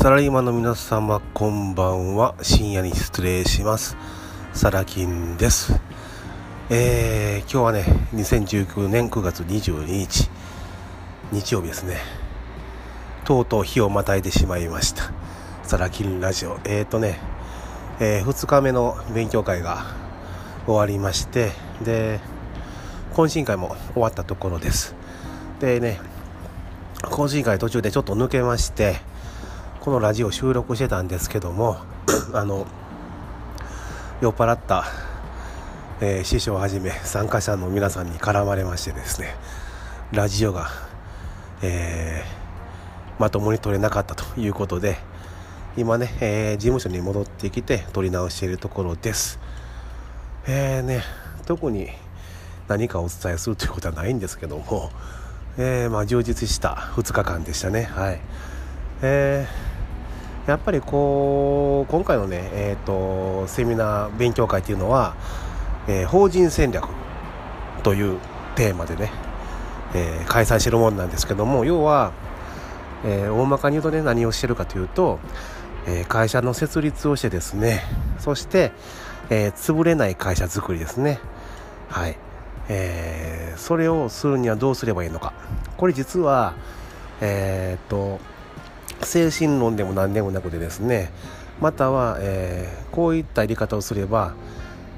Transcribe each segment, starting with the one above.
サラリーマンの皆様こんばんは。深夜に失礼します。サラキンです。えー、今日はね2019年9月22日日曜日ですね。とうとう日をまたいでしまいました。サラキンラジオ。えーとね、えー、2日目の勉強会が終わりましてで懇親会も終わったところです。でね懇親会途中でちょっと抜けましてこのラジオ収録してたんですけども あの酔っ払った、えー、師匠をはじめ参加者の皆さんに絡まれましてですねラジオが、えー、まともに撮れなかったということで今ね、えー、事務所に戻ってきて撮り直しているところです。えーね特に何かお伝えするということはないんですけども、えー、まあ、充実した2日間でしたね。はい。えーやっぱりこう今回のね、えーと、セミナー勉強会っていうのは、えー、法人戦略というテーマでね、えー、開催してるもんなんですけども要は、えー、大まかに言うとね何をしてるかというと、え会社の設立をしてですねそして、え潰れない会社づくりですね。はい、えそれをするにはどうすればいいのか。これ実はえっと精神論でも何でもなくてですねまたは、えー、こういったやり方をすれば、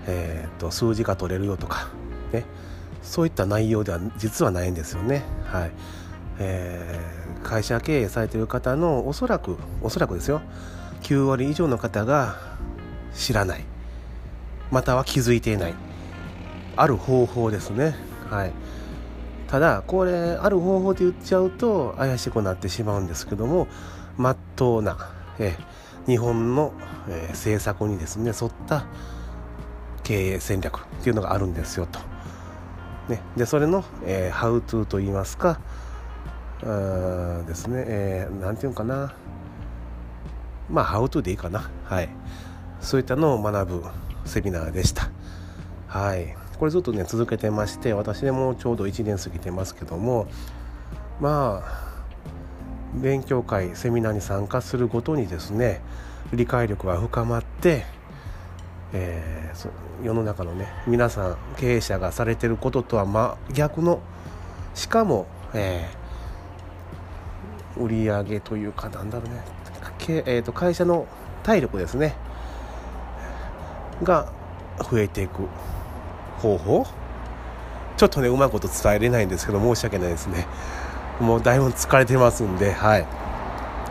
えーと、数字が取れるよとか、ね、そういった内容では実はないんですよね。はい。えー、会社経営されている方のおそらくおそらくですよ。9割以上の方が知らない。または気づいていない。ある方法ですね。はい。ただこれある方法で言っちゃうと怪しくなってしまうんですけどもまっとうな、え日本の、え政策にですね沿った経営戦略っていうのがあるんですよと。ね、でそれの、えー、ハウトゥーと言いますかあですね、えー、なんていうのかな。まあハウトゥーでいいかな。はい。そういったのを学ぶセミナーでした。はい。これずっとね続けてまして私でもちょうど1年過ぎてますけどもまあ勉強会セミナーに参加するごとにですね理解力が深まって、えー、世の中のね皆さん経営者がされてることとは真逆のしかも、えー、売上というかなんだろうね、えーと会社の体力ですねが増えていく。方法？ちょっとねうまいこと伝えれないんですけど申し訳ないですね。もうだいぶ疲れてますんではい。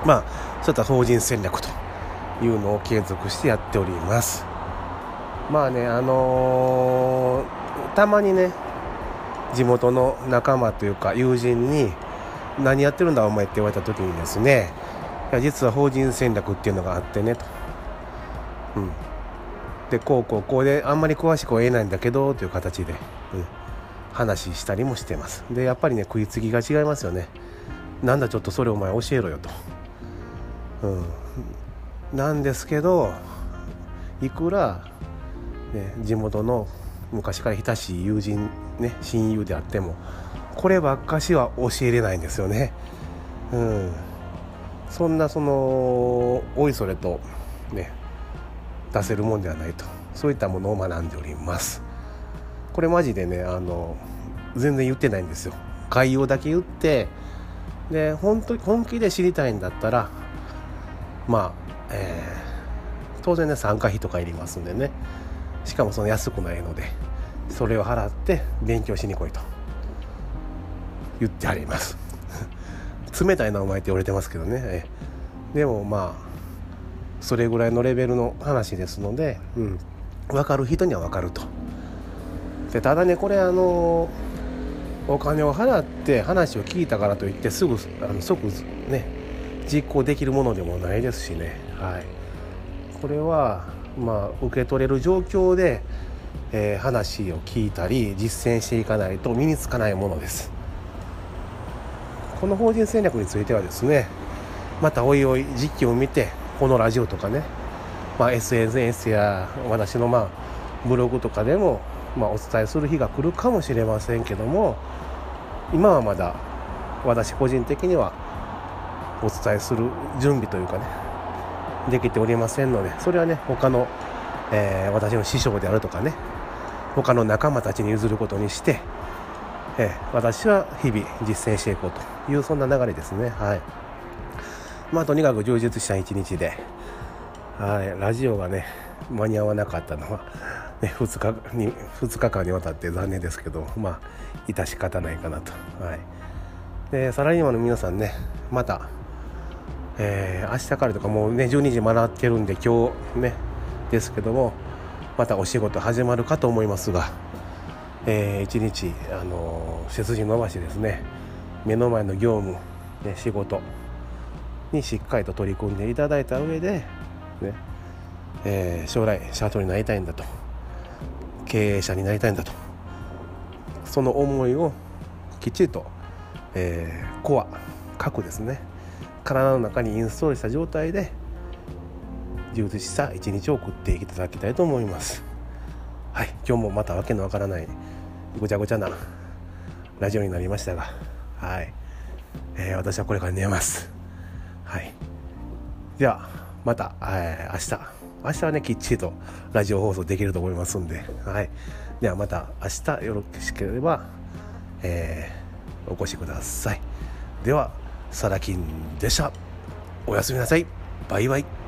まあそういった法人戦略というのを継続してやっております。まあねあのー、たまにね地元の仲間というか友人に「何やってるんだお前」って言われた時にですねいや実は法人戦略っていうのがあってねと、うん、でこうこうこうであんまり詳しくは言えないんだけどという形で、うん、話したりもしてます。でやっぱりね食いつきが違いますよね。なんだちょっとそれお前教えろよと、うん、なんですけどいくら、ね、地元の昔から親しい友人ね親友であってもこればっかしは教えれないんですよね。うん。そんなそのおいそれとね出せるもんではないと。そういったものを学んでおります。これマジでねあの全然言ってないんですよ。概要だけ言ってで本当本気で知りたいんだったらまあ、えー、当然ね参加費とかいりますんでね。しかもその安くないのでそれを払って勉強しに来いと。言ってあります。冷たいなお前って言われてますけどね。でもまあそれぐらいのレベルの話ですので、うん、分かる人には分かると。でただねこれあのお金を払って話を聞いたからといってすぐあの即ね実行できるものでもないですしね、はい、これはまあ受け取れる状況で、えー、話を聞いたり実践していかないと身につかないものです。この法人戦略についてはですねまたおいおい実機を見てこのラジオとかね、まあ、SNS や私のまあブログとかでも、まあ、お伝えする日が来るかもしれませんけども今はまだ私個人的にはお伝えする準備というかねできておりませんのでそれはね他の、えー、私の師匠であるとかね他の仲間たちに譲ることにして、えー、私は日々実践していこうというそんな流れですね。はい。まあとにかく充実した一日ではいラジオがね間に合わなかったのは、ね、2, 日に2日間にわたって残念ですけどまあ致し方ないかなと。はい。でサラリーマンの皆さんねまたえー、明日からとかもうね12時回ってるんで今日ねですけどもまたお仕事始まるかと思いますが、えー、一日、あのー、背筋伸ばしですね目の前の業務、ね、仕事にしっかりと取り組んでいただいた上で、ねえー、将来社長になりたいんだと経営者になりたいんだとその思いをきっちりと、えー、コア核ですね体の中にインストールした状態で充実した一日を送っていただきたいと思います。はい今日もまたわけのわからないごちゃごちゃなラジオになりましたがはい、えー、私はこれから寝ます。はい。ではまた、えー、明日。明日はねきっちりとラジオ放送できると思いますんで。はい。ではまた明日よろしければ、えー、お越しください。ではサラキンでした。おやすみなさい。バイバイ。